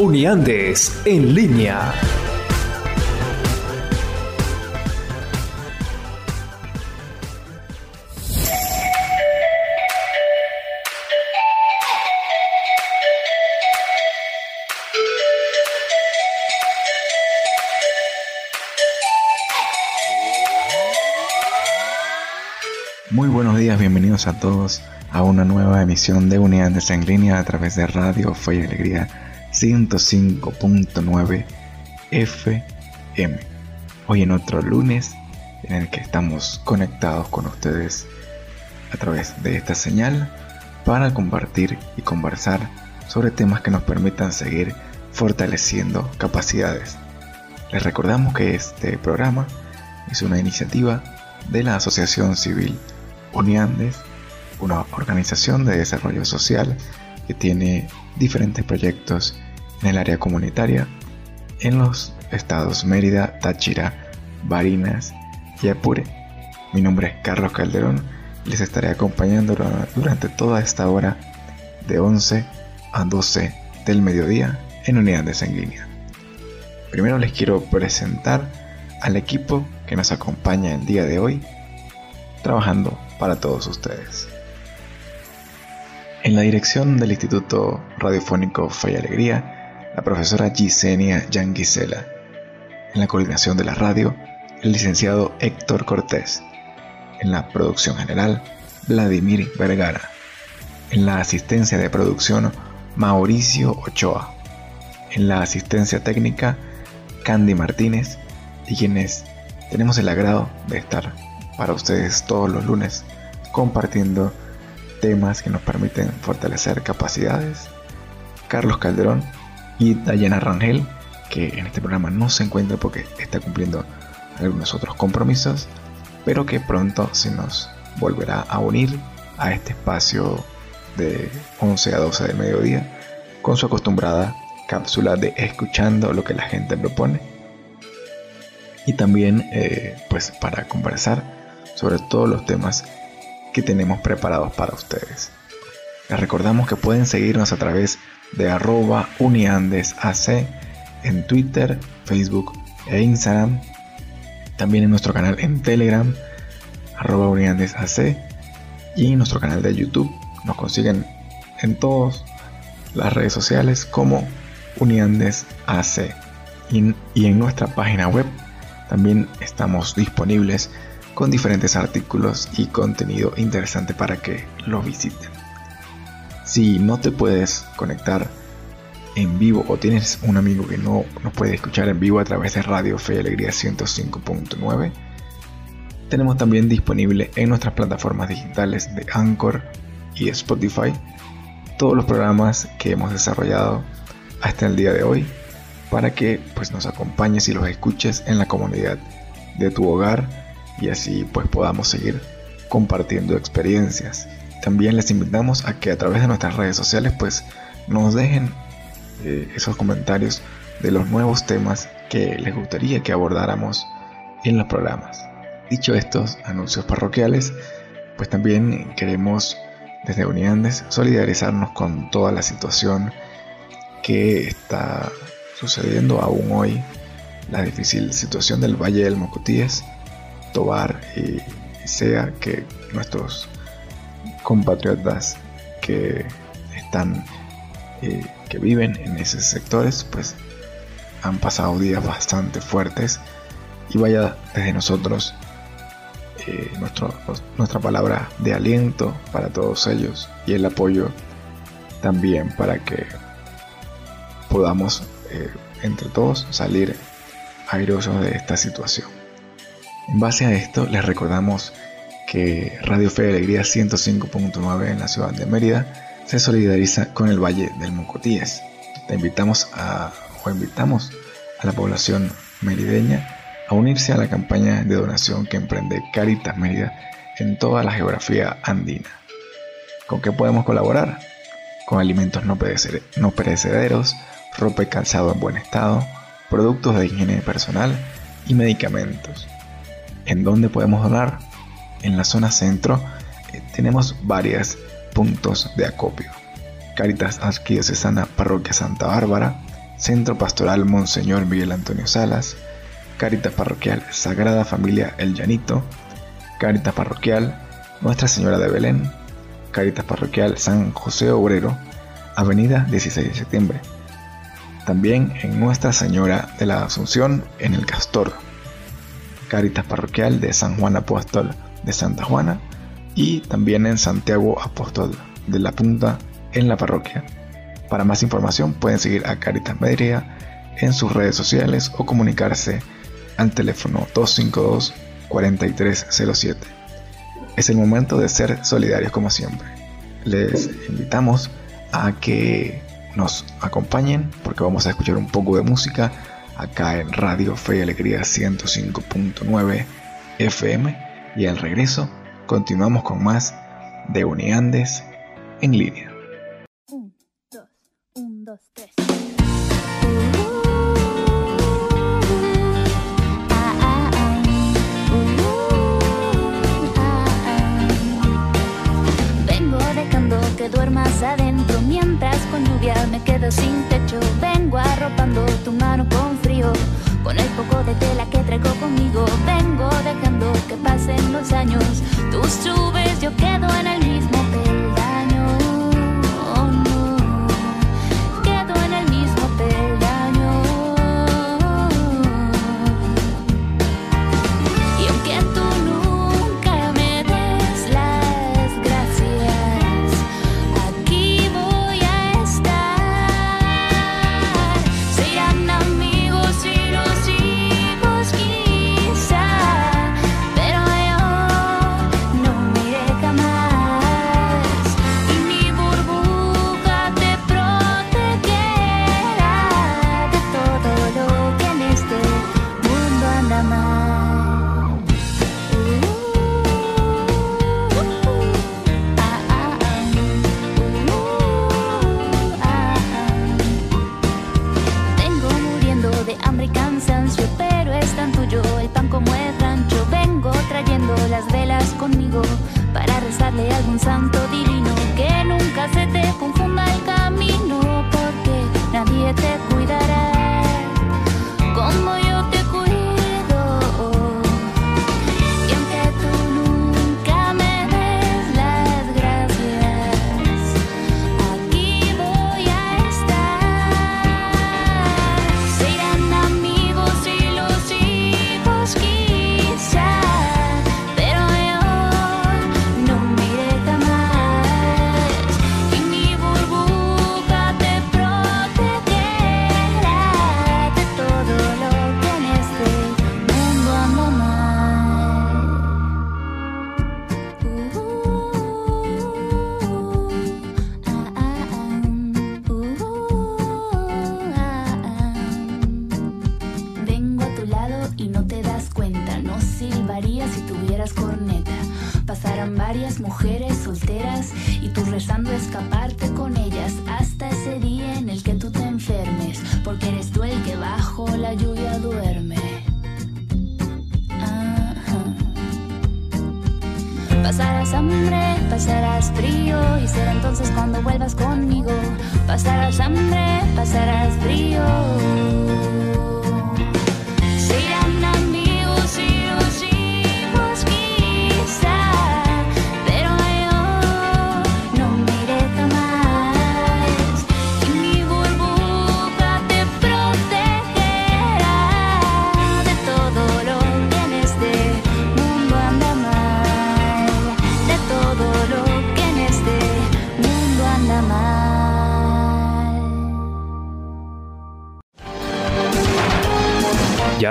Uniandes en línea. Muy buenos días, bienvenidos a todos a una nueva emisión de Unidades en línea a través de Radio Fe y Alegría 105.9 FM. Hoy en otro lunes en el que estamos conectados con ustedes a través de esta señal para compartir y conversar sobre temas que nos permitan seguir fortaleciendo capacidades. Les recordamos que este programa es una iniciativa de la Asociación Civil Uniandes, una organización de desarrollo social que tiene diferentes proyectos en el área comunitaria en los estados Mérida, Táchira, Barinas y Apure. Mi nombre es Carlos Calderón y les estaré acompañando durante toda esta hora de 11 a 12 del mediodía en Unidades en línea. Primero les quiero presentar al equipo que nos acompaña el día de hoy trabajando para todos ustedes. En la dirección del Instituto Radiofónico Fe y Alegría, la profesora Gisenia Yanguisela. En la coordinación de la radio, el licenciado Héctor Cortés. En la producción general, Vladimir Vergara. En la asistencia de producción, Mauricio Ochoa. En la asistencia técnica, Candy Martínez. Y quienes tenemos el agrado de estar para ustedes todos los lunes compartiendo temas que nos permiten fortalecer capacidades. Carlos Calderón y Dayana Rangel, que en este programa no se encuentra porque está cumpliendo algunos otros compromisos, pero que pronto se nos volverá a unir a este espacio de 11 a 12 del mediodía con su acostumbrada cápsula de escuchando lo que la gente propone y también eh, pues para conversar sobre todos los temas que tenemos preparados para ustedes. Les recordamos que pueden seguirnos a través de arroba uniandesac en Twitter, Facebook e Instagram. También en nuestro canal en Telegram, arroba uniandesac y en nuestro canal de YouTube. Nos consiguen en todas las redes sociales como uniandesac. Y, y en nuestra página web también estamos disponibles con diferentes artículos y contenido interesante para que lo visiten. Si no te puedes conectar en vivo o tienes un amigo que no nos puede escuchar en vivo a través de Radio Fe y Alegría 105.9, tenemos también disponible en nuestras plataformas digitales de Anchor y Spotify todos los programas que hemos desarrollado hasta el día de hoy para que pues nos acompañes y los escuches en la comunidad de tu hogar y así pues podamos seguir compartiendo experiencias. También les invitamos a que a través de nuestras redes sociales pues nos dejen eh, esos comentarios de los nuevos temas que les gustaría que abordáramos en los programas. Dicho estos anuncios parroquiales, pues también queremos desde Uniandes solidarizarnos con toda la situación que está sucediendo aún hoy, la difícil situación del Valle del Mocotíes, Tobar y sea que nuestros compatriotas que están eh, que viven en esos sectores pues han pasado días bastante fuertes y vaya desde nosotros eh, nuestra palabra de aliento para todos ellos y el apoyo también para que podamos eh, entre todos salir airosos de esta situación. En base a esto, les recordamos que Radio Fe Alegría 105.9 en la ciudad de Mérida se solidariza con el Valle del Mocotíes. Te invitamos a o invitamos a la población merideña a unirse a la campaña de donación que emprende Caritas Mérida en toda la geografía andina. ¿Con qué podemos colaborar? Con alimentos no, perecederos, ropa y calzado en buen estado, productos de higiene personal y medicamentos. ¿En dónde podemos donar? En la zona centro eh, tenemos varios puntos de acopio. Caritas Arquidiocesana Parroquia Santa Bárbara, Centro Pastoral Monseñor Miguel Antonio Salas, Caritas Parroquial Sagrada Familia El Llanito, Caritas Parroquial Nuestra Señora de Belén, Caritas Parroquial San José Obrero, Avenida 16 de Septiembre. También en Nuestra Señora de la Asunción en el Castor, Caritas Parroquial de San Juan Apóstol Santa Juana y también en Santiago Apóstol de la Punta en la parroquia. Para más información pueden seguir a Caritas Medria en sus redes sociales o comunicarse al teléfono 252-4307. Es el momento de ser solidarios como siempre. Les invitamos a que nos acompañen porque vamos a escuchar un poco de música acá en Radio Fe y Alegría 105.9 FM y al regreso continuamos con más de Uniandes en línea. duermas adentro mientras con lluvia me quedo sin techo. Vengo arropando tu mano con frío, con el poco de tela que traigo conmigo. Vengo dejando que pasen los años. Tú subes, yo quedo en el mismo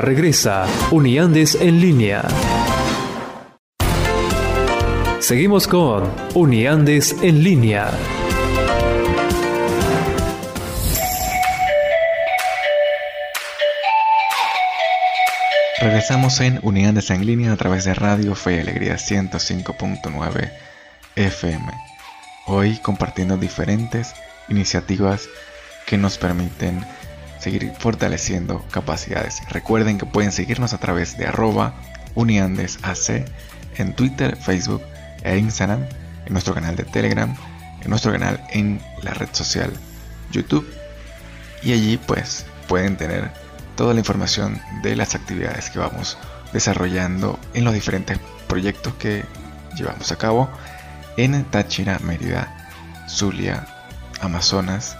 Regresa Uniandes en línea. Seguimos con Uniandes en línea. Regresamos en Unidades en línea a través de Radio Fe y Alegría 105.9 FM. Hoy compartiendo diferentes iniciativas que nos permiten seguir fortaleciendo capacidades. Recuerden que pueden seguirnos a través de arroba uniandesac en Twitter, Facebook e Instagram, en nuestro canal de Telegram, en nuestro canal en la red social YouTube y allí pues pueden tener toda la información de las actividades que vamos desarrollando en los diferentes proyectos que llevamos a cabo en Táchira, Mérida, Zulia, Amazonas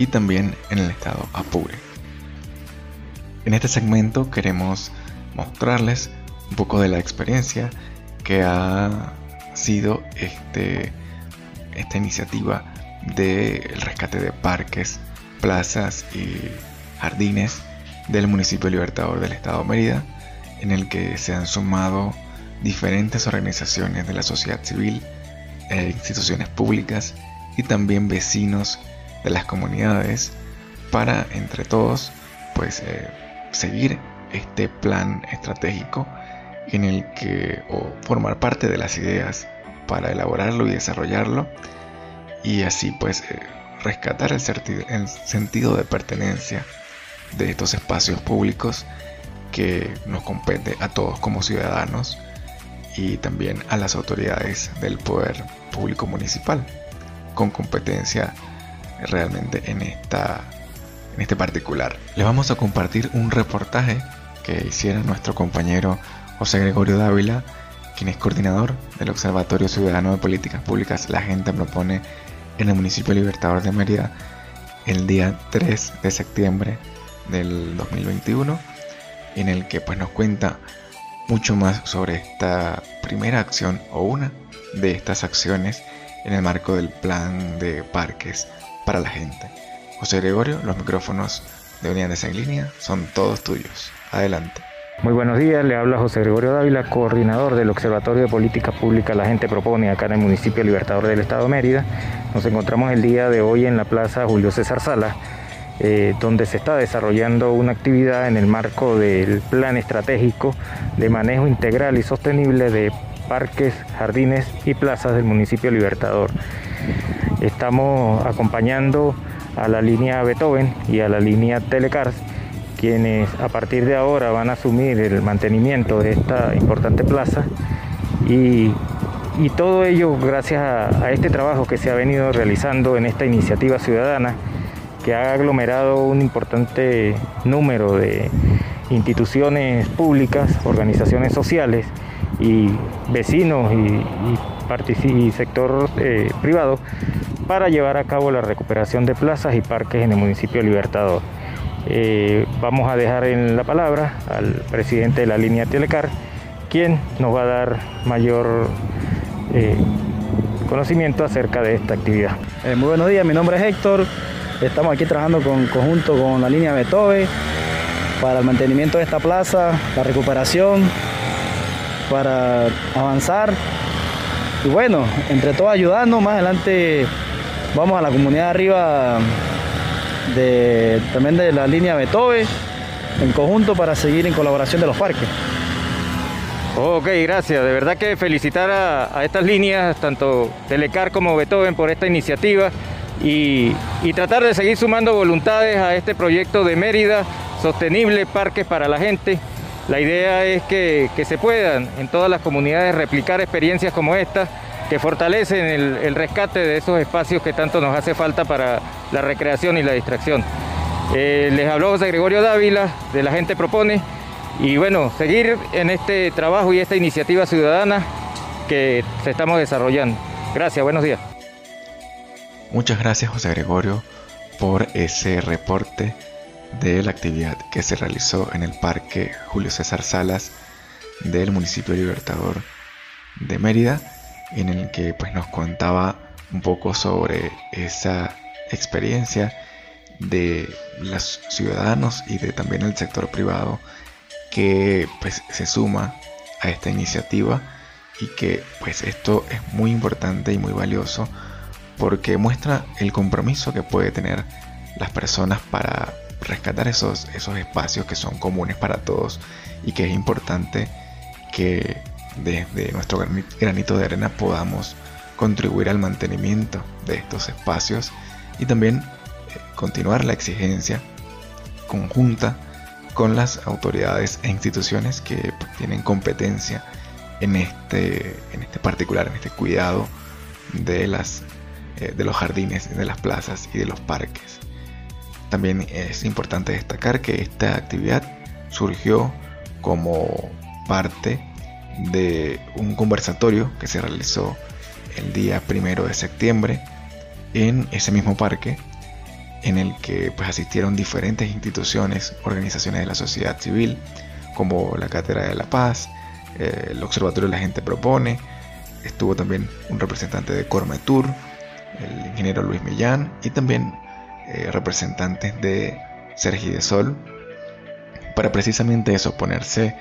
y también en el estado Apure. En este segmento queremos mostrarles un poco de la experiencia que ha sido este, esta iniciativa del rescate de parques, plazas y jardines del municipio Libertador del Estado de Mérida, en el que se han sumado diferentes organizaciones de la sociedad civil, e instituciones públicas y también vecinos de las comunidades para entre todos pues eh, seguir este plan estratégico en el que o formar parte de las ideas para elaborarlo y desarrollarlo y así pues eh, rescatar el, el sentido de pertenencia de estos espacios públicos que nos compete a todos como ciudadanos y también a las autoridades del poder público municipal con competencia realmente en esta en este particular. Les vamos a compartir un reportaje que hiciera nuestro compañero José Gregorio Dávila, quien es coordinador del Observatorio Ciudadano de Políticas Públicas La Gente Propone en el municipio Libertador de Mérida el día 3 de septiembre del 2021 en el que pues nos cuenta mucho más sobre esta primera acción o una de estas acciones en el marco del plan de parques para la gente. José Gregorio, los micrófonos de Unidades en Línea son todos tuyos. Adelante. Muy buenos días, le habla José Gregorio Dávila, coordinador del Observatorio de Política Pública La Gente Propone acá en el municipio Libertador del Estado de Mérida. Nos encontramos el día de hoy en la Plaza Julio César Sala, eh, donde se está desarrollando una actividad en el marco del Plan Estratégico de Manejo Integral y Sostenible de Parques, Jardines y Plazas del municipio Libertador. Estamos acompañando a la línea Beethoven y a la línea Telecars, quienes a partir de ahora van a asumir el mantenimiento de esta importante plaza. Y, todo ello gracias a este trabajo que se ha venido realizando en esta iniciativa ciudadana que ha aglomerado un importante número de instituciones públicas, organizaciones sociales y vecinos y, sector eh, privado para llevar a cabo la recuperación de plazas y parques en el municipio Libertador. Eh, vamos a dejar en la palabra al presidente de la línea Telecar, quien nos va a dar mayor eh, conocimiento acerca de esta actividad. muy buenos días, mi nombre es Héctor, Estamos aquí trabajando con, conjunto con la línea Beethoven para el mantenimiento de esta plaza, la recuperación, para avanzar. Y bueno, entre todos ayudando, más adelante vamos a la comunidad arriba de, también de la línea Beethoven en conjunto para seguir en colaboración de los parques. Ok, gracias. De verdad que felicitar a, a estas líneas, tanto Telecar como Beethoven, por esta iniciativa y, tratar de seguir sumando voluntades a este proyecto de Mérida sostenible, parques para la gente. La idea es que, se puedan en todas las comunidades replicar experiencias como esta que fortalecen el, rescate de esos espacios que tanto nos hace falta para la recreación y la distracción. Eh, les habló José Gregorio Dávila, de La Gente Propone, y bueno, seguir en este trabajo y esta iniciativa ciudadana que estamos desarrollando. Gracias, buenos días. Muchas gracias José Gregorio por ese reporte de la actividad que se realizó en el Parque Julio César Salas del municipio Libertador de Mérida, en el que pues, nos contaba un poco sobre esa experiencia de los ciudadanos y de también el sector privado que pues se suma a esta iniciativa y que pues esto es muy importante y muy valioso porque muestra el compromiso que puede tener las personas para rescatar esos, esos espacios que son comunes para todos y que es importante que desde nuestro granito de arena podamos contribuir al mantenimiento de estos espacios y también eh, continuar la exigencia conjunta con las autoridades e instituciones que tienen competencia en este, en este particular, en este cuidado de, las, eh, de los jardines, de las plazas y de los parques. También es importante destacar que esta actividad surgió como parte de un conversatorio que se realizó el día primero de septiembre en ese mismo parque en el que pues, asistieron diferentes instituciones, organizaciones de la sociedad civil, como la Cátedra de la Paz, eh, el Observatorio de la Gente Propone, estuvo también un representante de Cormetur, el ingeniero Luis Millán, y también eh, representantes de Sergi de Sol, para precisamente eso, ponerse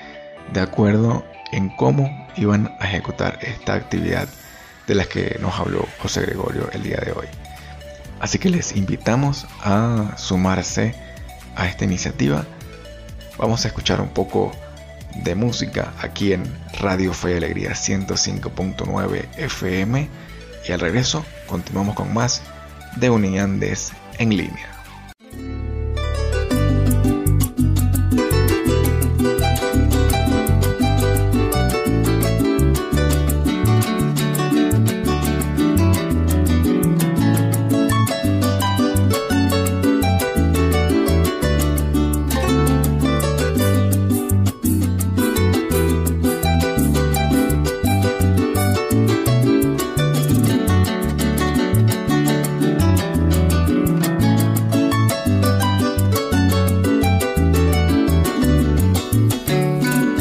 de acuerdo en cómo iban a ejecutar esta actividad de la que nos habló José Gregorio el día de hoy. Así que les invitamos a sumarse a esta iniciativa. Vamos a escuchar un poco de música aquí en Radio Fe y Alegría 105.9 FM y al regreso continuamos con más de Uniandes en línea.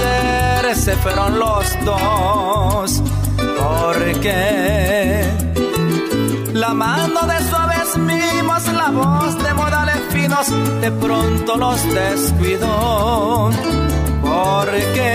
ayer se fueron los dos, ¿por porque la mano de suaves mimos, la voz de modales finos, de pronto los descuidó, porque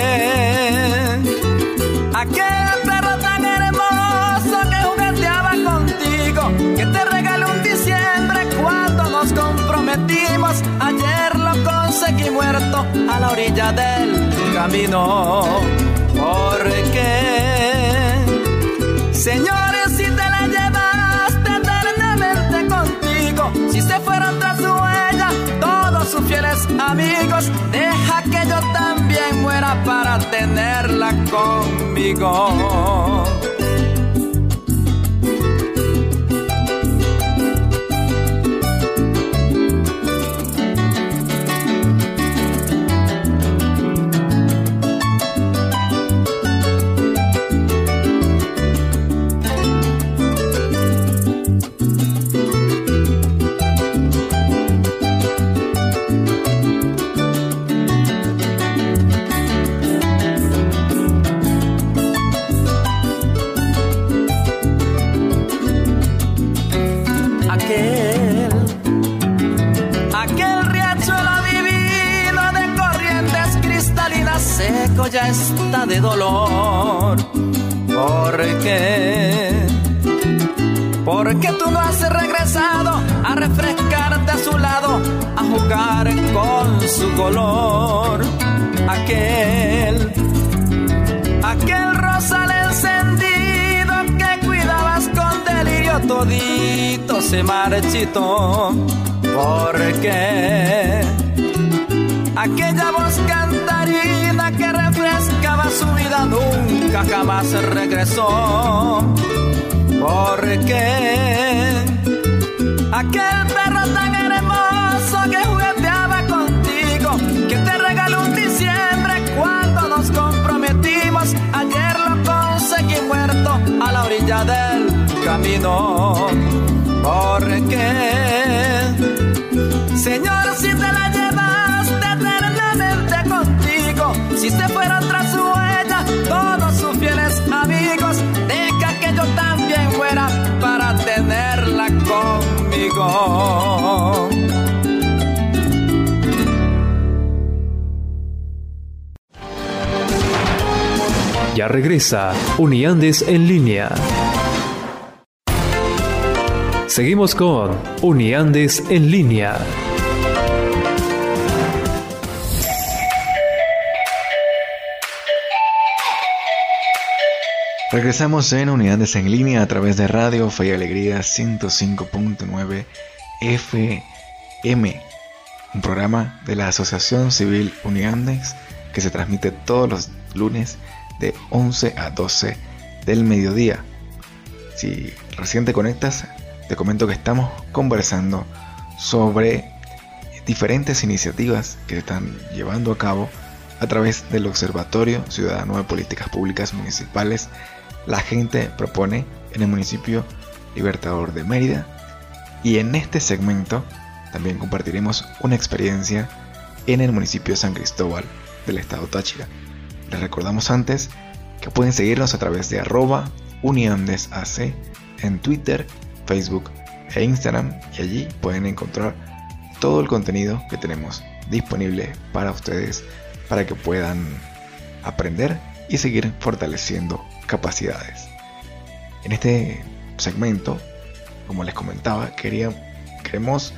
aquel perro tan hermoso que jugueteaba contigo, que te regaló un diciembre cuando nos comprometimos, ayer lo conseguí muerto a la orilla del camino. Porque, señores, si te la llevaste eternamente contigo, si se fueron tras su huella todos sus fieles amigos, deja que yo también muera para tenerla conmigo. Dolor. ¿Por qué? Porque tú no has regresado a refrescarte a su lado, a jugar con su color. Aquel, aquel rosal encendido que cuidabas con delirio todito se marchitó. ¿Por qué? Aquella voz nunca jamás regresó. Porque aquel perro tan hermoso que jugueteaba contigo, que te regaló un diciembre cuando nos comprometimos, ayer lo conseguí muerto a la orilla del camino. Porque, Señor, si te la llevas, Si se fueron Ya regresa Uniandes en línea. Seguimos con Uniandes en línea. Regresamos en Unidades en línea a través de Radio Fe y Alegría 105.9 FM, un programa de la Asociación Civil Uniandes que se transmite todos los lunes de 11 a 12 del mediodía. Si recién te conectas, te comento que estamos conversando sobre diferentes iniciativas que se están llevando a cabo a través del Observatorio Ciudadano de Políticas Públicas Municipales. La gente propone en el municipio Libertador de Mérida y en este segmento también compartiremos una experiencia en el municipio de San Cristóbal del estado Táchira. Les recordamos antes que pueden seguirnos a través de arroba uniandesac en Twitter, Facebook e Instagram y allí pueden encontrar todo el contenido que tenemos disponible para ustedes para que puedan aprender y seguir fortaleciendo capacidades. En este segmento, como les comentaba, queremos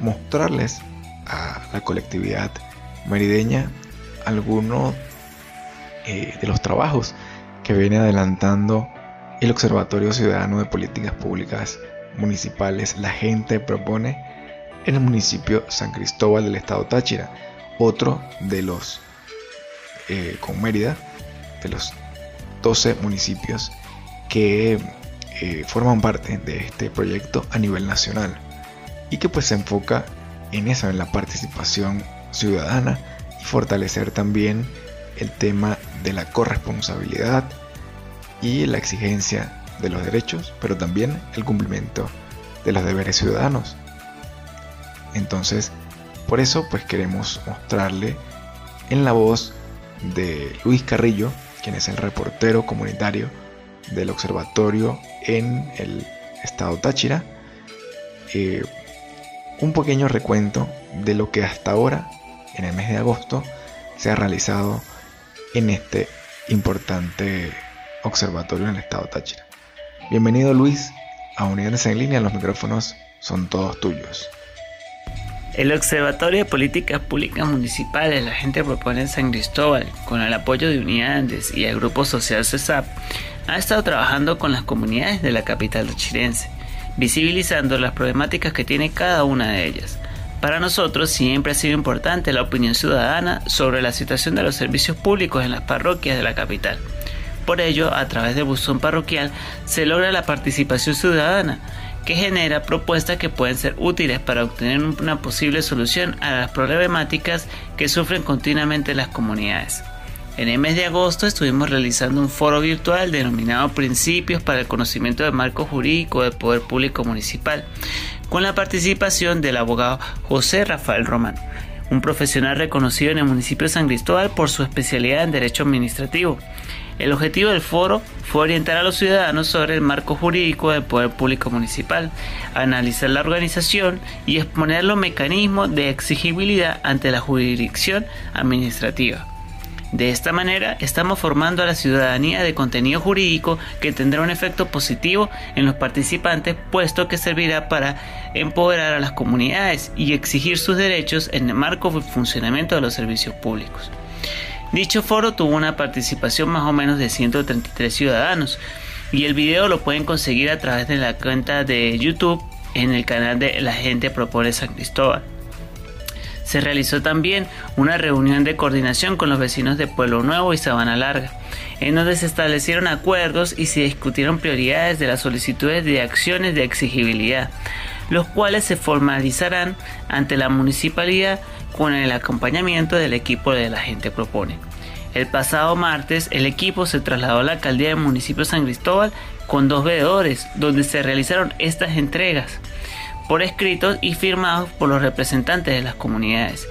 mostrarles a la colectividad merideña algunos eh, de los trabajos que viene adelantando el Observatorio Ciudadano de Políticas Públicas Municipales. La gente propone en el municipio San Cristóbal del estado Táchira, otro de los eh, con Mérida, de los 12 municipios que eh, forman parte de este proyecto a nivel nacional y que pues se enfoca en eso, en la participación ciudadana y fortalecer también el tema de la corresponsabilidad y la exigencia de los derechos, pero también el cumplimiento de los deberes ciudadanos. Entonces, por eso pues queremos mostrarle en la voz de Luis Carrillo, quien es el reportero comunitario del observatorio en el estado Táchira, eh, un pequeño recuento de lo que hasta ahora, en el mes de agosto, se ha realizado en este importante observatorio en el estado Táchira. Bienvenido Luis a Unidades en línea, los micrófonos son todos tuyos. El Observatorio de Políticas Públicas Municipales, la gente propone en San Cristóbal, con el apoyo de Unidades y el Grupo Social CESAP, ha estado trabajando con las comunidades de la capital chirense, visibilizando las problemáticas que tiene cada una de ellas. Para nosotros siempre ha sido importante la opinión ciudadana sobre la situación de los servicios públicos en las parroquias de la capital. Por ello, a través de buzón parroquial se logra la participación ciudadana, que genera propuestas que pueden ser útiles para obtener una posible solución a las problemáticas que sufren continuamente las comunidades. En el mes de agosto estuvimos realizando un foro virtual denominado Principios para el Conocimiento del Marco Jurídico del Poder Público Municipal, con la participación del abogado José Rafael Román, un profesional reconocido en el municipio de San Cristóbal por su especialidad en Derecho Administrativo. El objetivo del foro fue orientar a los ciudadanos sobre el marco jurídico del poder público municipal, analizar la organización y exponer los mecanismos de exigibilidad ante la jurisdicción administrativa. De esta manera estamos formando a la ciudadanía de contenido jurídico que tendrá un efecto positivo en los participantes puesto que servirá para empoderar a las comunidades y exigir sus derechos en el marco del funcionamiento de los servicios públicos. Dicho foro tuvo una participación más o menos de 133 ciudadanos y el video lo pueden conseguir a través de la cuenta de YouTube en el canal de La Gente Propone San Cristóbal. Se realizó también una reunión de coordinación con los vecinos de Pueblo Nuevo y Sabana Larga, en donde se establecieron acuerdos y se discutieron prioridades de las solicitudes de acciones de exigibilidad, los cuales se formalizarán ante la municipalidad con el acompañamiento del equipo de la gente propone. El pasado martes el equipo se trasladó a la alcaldía del municipio San Cristóbal con dos veedores, donde se realizaron estas entregas por escritos y firmados por los representantes de las comunidades.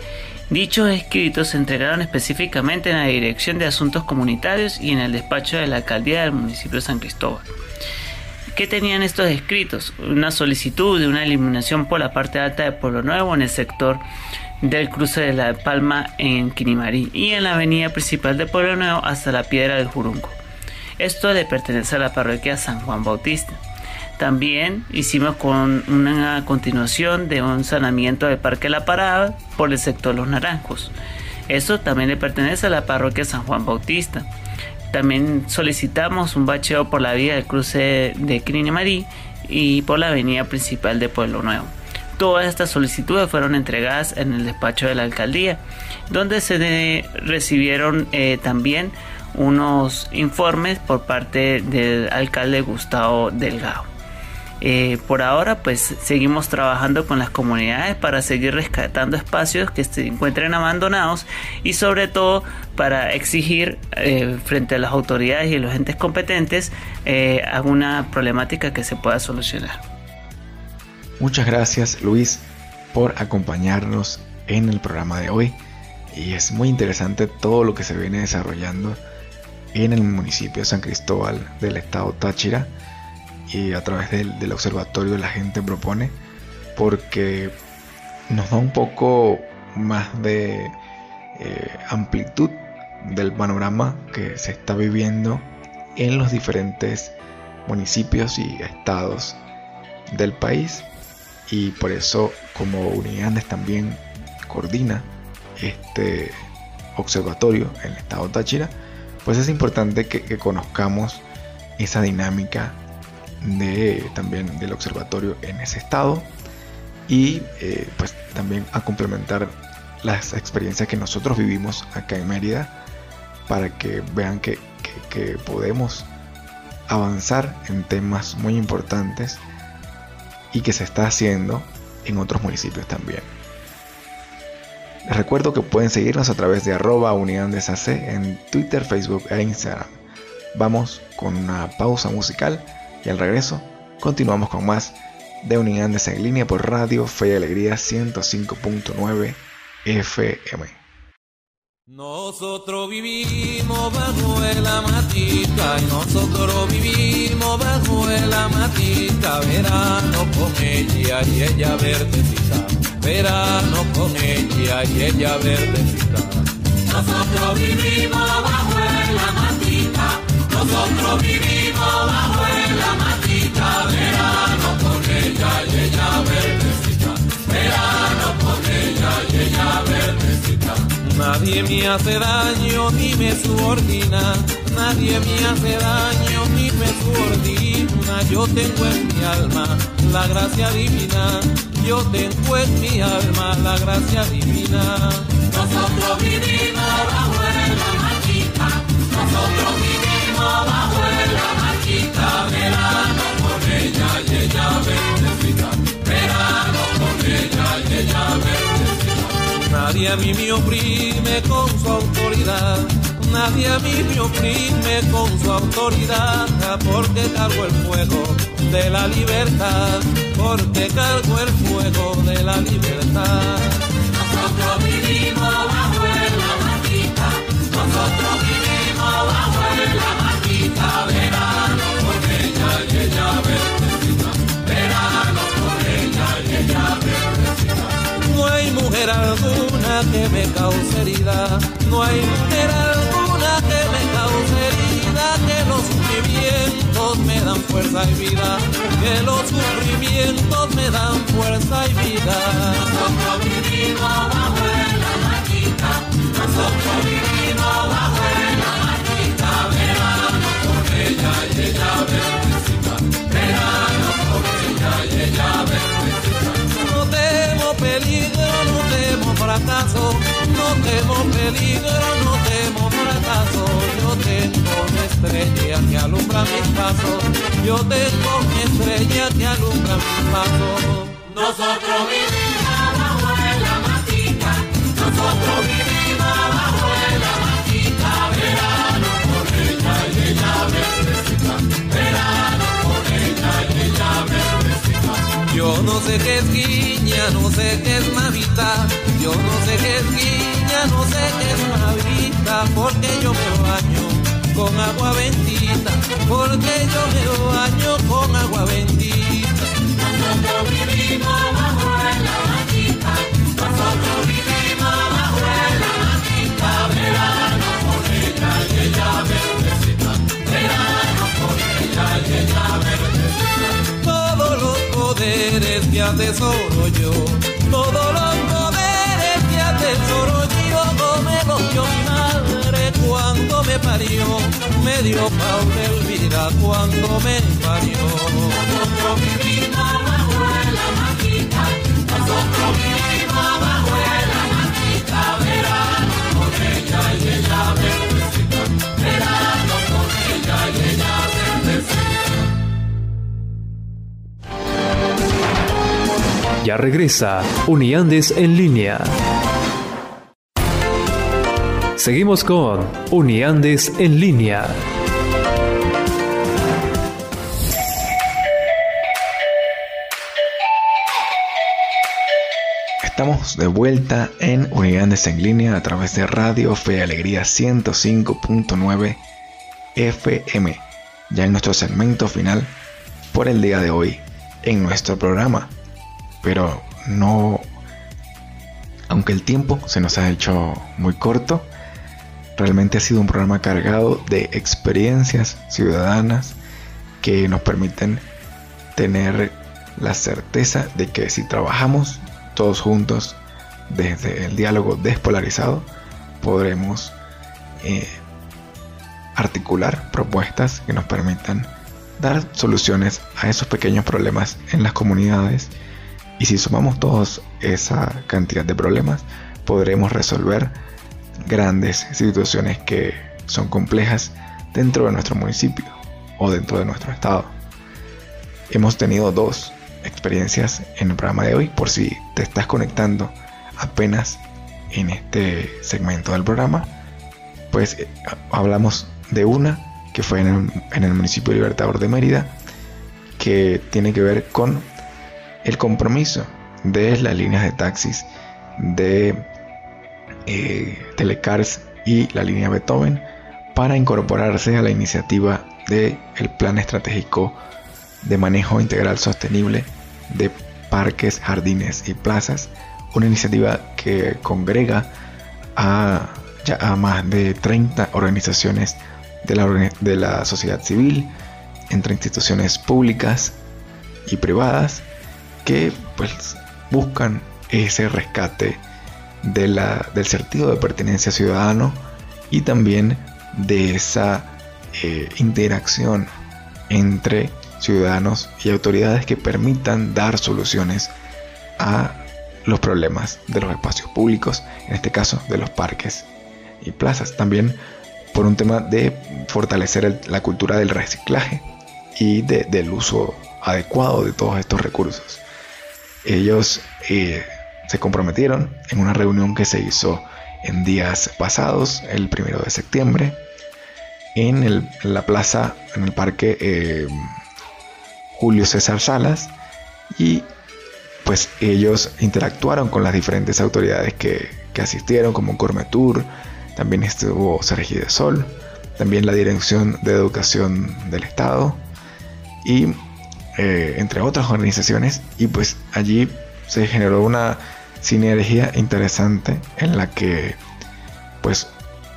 Dichos escritos se entregaron específicamente en la Dirección de Asuntos Comunitarios y en el despacho de la Alcaldía del municipio de San Cristóbal. ¿Qué tenían estos escritos? Una solicitud de una eliminación por la parte alta de Pueblo Nuevo en el sector del cruce de la Palma en Quinimarí y en la avenida principal de Pueblo Nuevo hasta la Piedra del Jurunco. Esto le pertenece a la parroquia San Juan Bautista. También hicimos con una continuación de un sanamiento del Parque La Parada por el sector Los Naranjos. Eso también le pertenece a la parroquia San Juan Bautista. También solicitamos un bacheo por la vía del cruce de Quinimarí y por la avenida principal de Pueblo Nuevo. Todas estas solicitudes fueron entregadas en el despacho de la alcaldía, donde se recibieron eh, también unos informes por parte del alcalde Gustavo Delgado. Eh, por ahora pues seguimos trabajando con las comunidades para seguir rescatando espacios que se encuentren abandonados y sobre todo para exigir eh, frente a las autoridades y los entes competentes eh, alguna problemática que se pueda solucionar. Muchas gracias Luis por acompañarnos en el programa de hoy y es muy interesante todo lo que se viene desarrollando en el municipio de San Cristóbal del estado Táchira y a través del, observatorio la gente propone porque nos da un poco más de eh, amplitud del panorama que se está viviendo en los diferentes municipios y estados del país. Y por eso como Unidades también coordina este observatorio en el estado Táchira pues es importante que conozcamos esa dinámica de, también del observatorio en ese estado y eh, pues también a complementar las experiencias que nosotros vivimos acá en Mérida para que vean que, que podemos avanzar en temas muy importantes y que se está haciendo en otros municipios también. Les recuerdo que pueden seguirnos a través de arroba unidades en Twitter, Facebook e Instagram. Vamos con una pausa musical y al regreso, continuamos con más de Unidades en línea por Radio Fe y Alegría 105.9 FM. Nosotros vivimos bajo la matita nosotros vivimos bajo la matita, verano con ella y ella verdecita, verano con ella y ella verdecita. Nosotros vivimos bajo la matita, nosotros vivimos bajo la matita, verano con ella ella verano con ella ella. Nadie me hace daño ni me subordina, nadie me hace daño ni me subordina. Yo tengo en mi alma la gracia divina, yo tengo en mi alma la gracia divina. Nosotros vivimos bajo matita, nosotros vivimos bajo verano con ella y ella bendecida, verano con ella y ella bendecida. Nadie a mí me oprime con su autoridad, nadie a mí me oprime con su autoridad, porque cargo el fuego de la libertad, porque cargo el fuego de la libertad. Nosotros vivimos bajo la matita, nosotros vivimos bajo la matita, verano No hay mujer alguna que me cause herida, no hay mujer alguna que me cause herida, que los sufrimientos me dan fuerza y vida, que los sufrimientos me dan fuerza y vida. Peligro, no temo fracaso. Yo tengo mi estrella que alumbra mis pasos, yo tengo mi estrella que alumbra mis pasos. Nosotros vivimos bajo la matita, nosotros vivimos bajo la matita, verano con ella y ella bendecida, verano con ella y ella bendecida. Yo no sé qué es guiña, no sé qué es navita, yo no sé qué es guiña bendita, porque yo me baño con agua bendita, porque yo me baño con agua bendita. Nosotros vivimos bajo la matita, nosotros vivimos bajo la matita, verano con ella y ella verdecita, verano con ella y ella verdecita. Todos los poderes que atesoro yo, todos los me dio Paula Elvira cuando me parió. Nosotros vivimos bajo la matita, nosotros vivimos bajo la matita, verano con ella y ella verdecita, verano con ella y ella verdecita. Ya regresa Uniandes en línea. Seguimos con Uniandes en línea. Estamos de vuelta en Unidades en línea a través de Radio Fe Alegría 105.9 FM, ya en nuestro segmento final por el día de hoy en nuestro programa. Pero no, aunque el tiempo se nos ha hecho muy corto, realmente ha sido un programa cargado de experiencias ciudadanas que nos permiten tener la certeza de que si trabajamos todos juntos desde el diálogo despolarizado, podremos eh, articular propuestas que nos permitan dar soluciones a esos pequeños problemas en las comunidades. Y si sumamos todos esa cantidad de problemas podremos resolver grandes situaciones que son complejas dentro de nuestro municipio o dentro de nuestro estado. Hemos tenido dos experiencias en el programa de hoy por si te estás conectando apenas en este segmento del programa pues eh, hablamos de una que fue en el, en el municipio Libertador de Mérida que tiene que ver con el compromiso de las líneas de taxis de eh, Telecars y la línea Beethoven para incorporarse a la iniciativa del el Plan Estratégico de Manejo Integral Sostenible de Parques, Jardines y Plazas, una iniciativa que congrega a, ya a más de 30 organizaciones de la, de la sociedad civil, entre instituciones públicas y privadas, que pues buscan ese rescate de la, del sentido de pertenencia ciudadano y también de esa eh, interacción entre ciudadanos y autoridades que permitan dar soluciones a los problemas de los espacios públicos, en este caso de los parques y plazas. También por un tema de fortalecer la cultura del reciclaje y de, del uso adecuado de todos estos recursos. Ellos eh, se comprometieron en una reunión que se hizo en días pasados, el primero de septiembre, en, la plaza, en el parque eh, Julio César Salas, y pues ellos interactuaron con las diferentes autoridades que, que asistieron, como Cormetur, también estuvo Sergi de Sol, también la Dirección de Educación del Estado, y eh, entre otras organizaciones, y pues allí se generó una sinergia interesante en la que pues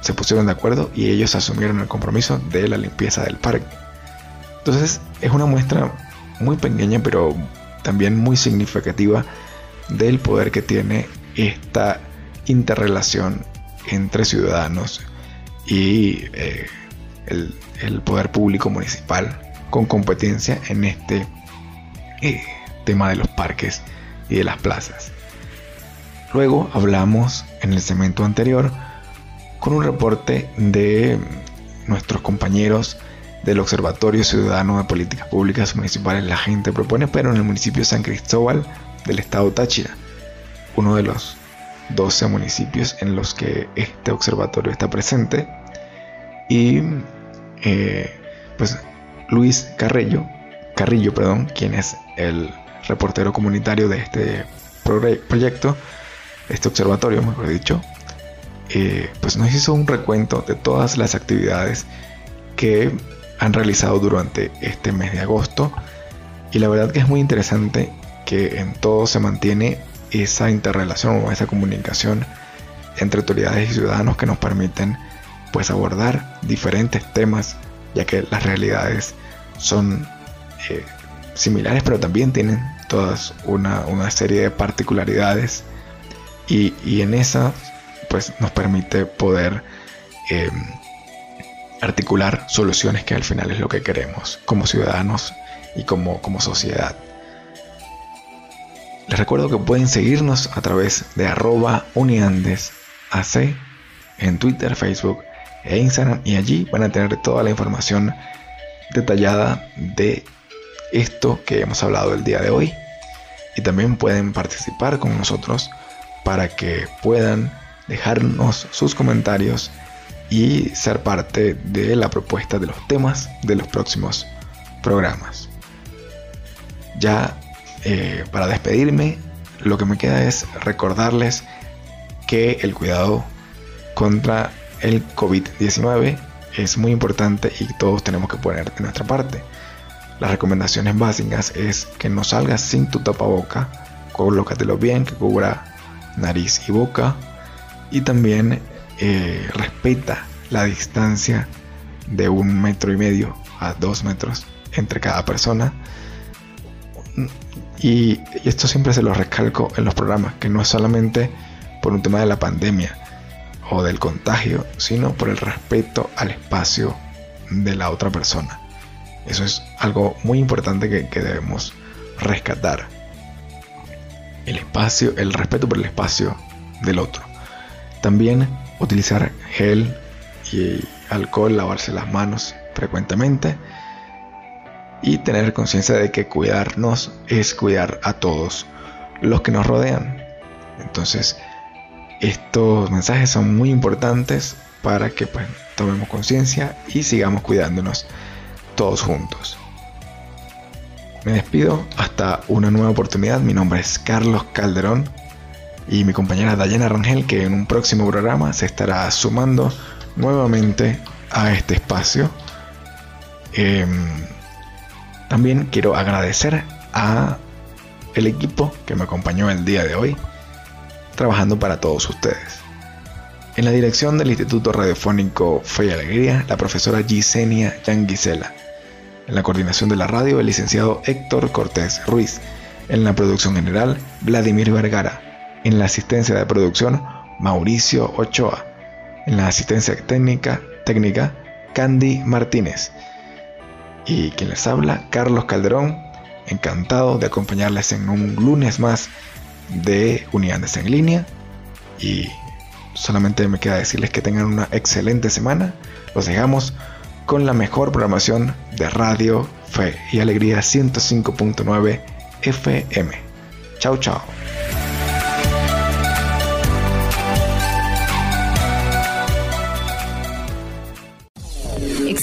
se pusieron de acuerdo y ellos asumieron el compromiso de la limpieza del parque. Entonces es una muestra muy pequeña pero también muy significativa del poder que tiene esta interrelación entre ciudadanos y eh, el, poder público municipal con competencia en este eh, tema de los parques y de las plazas. Luego hablamos en el segmento anterior con un reporte de nuestros compañeros del Observatorio Ciudadano de Políticas Públicas Municipales La Gente Propone, pero en el municipio de San Cristóbal del estado Táchira, uno de los 12 municipios en los que este observatorio está presente. Y eh, pues Luis Carrillo, Carrillo, perdón, quien es el reportero comunitario de este proyecto, este observatorio, mejor dicho, eh, pues nos hizo un recuento de todas las actividades que han realizado durante este mes de agosto. Y la verdad que es muy interesante que en todo se mantiene esa interrelación o esa comunicación entre autoridades y ciudadanos que nos permiten pues abordar diferentes temas ya que las realidades son eh, similares pero también tienen todas una, serie de particularidades y, en esa pues nos permite poder em, articular soluciones que al final es lo que queremos como ciudadanos y como, como sociedad. Les recuerdo que pueden seguirnos a través de arroba uniandesac en Twitter, Facebook e Instagram y allí van a tener toda la información detallada de esto que hemos hablado el día de hoy y también pueden participar con nosotros para que puedan dejarnos sus comentarios y ser parte de la propuesta de los temas de los próximos programas. Ya eh, para despedirme, lo que me queda es recordarles que el cuidado contra el COVID-19 es muy importante y todos tenemos que poner de nuestra parte. Las recomendaciones básicas es que no salgas sin tu tapaboca, colócatelo bien, que cubra nariz y boca y también eh, respeta la distancia de un metro y medio a dos metros entre cada persona y, esto siempre se lo recalco en los programas, que no es solamente por un tema de la pandemia o del contagio, sino por el respeto al espacio de la otra persona. Eso es algo muy importante que, que debemos rescatar. El espacio, el respeto por el espacio del otro. También utilizar gel y alcohol, lavarse las manos frecuentemente y tener conciencia de que cuidarnos es cuidar a todos los que nos rodean. Entonces, estos mensajes son muy importantes para que pues, tomemos conciencia y sigamos cuidándonos todos juntos. Me despido hasta una nueva oportunidad. Mi nombre es Carlos Calderón y mi compañera Dayana Rangel que en un próximo programa se estará sumando nuevamente a este espacio. Em, también quiero agradecer a el equipo que me acompañó el día de hoy trabajando para todos ustedes. En la dirección del Instituto Radiofónico Fe y Alegría, la profesora Gisenia Yanguisela. En la coordinación de la radio, el licenciado Héctor Cortés Ruiz. En la producción general, Vladimir Vergara. En la asistencia de producción, Mauricio Ochoa. En la asistencia técnica, técnica Candy Martínez y quien les habla, Carlos Calderón, encantado de acompañarles en un lunes más de Unidades en línea y solamente me queda decirles que tengan una excelente semana. Los dejamos con la mejor programación de Radio Fe y Alegría 105.9 FM. Chao, chao.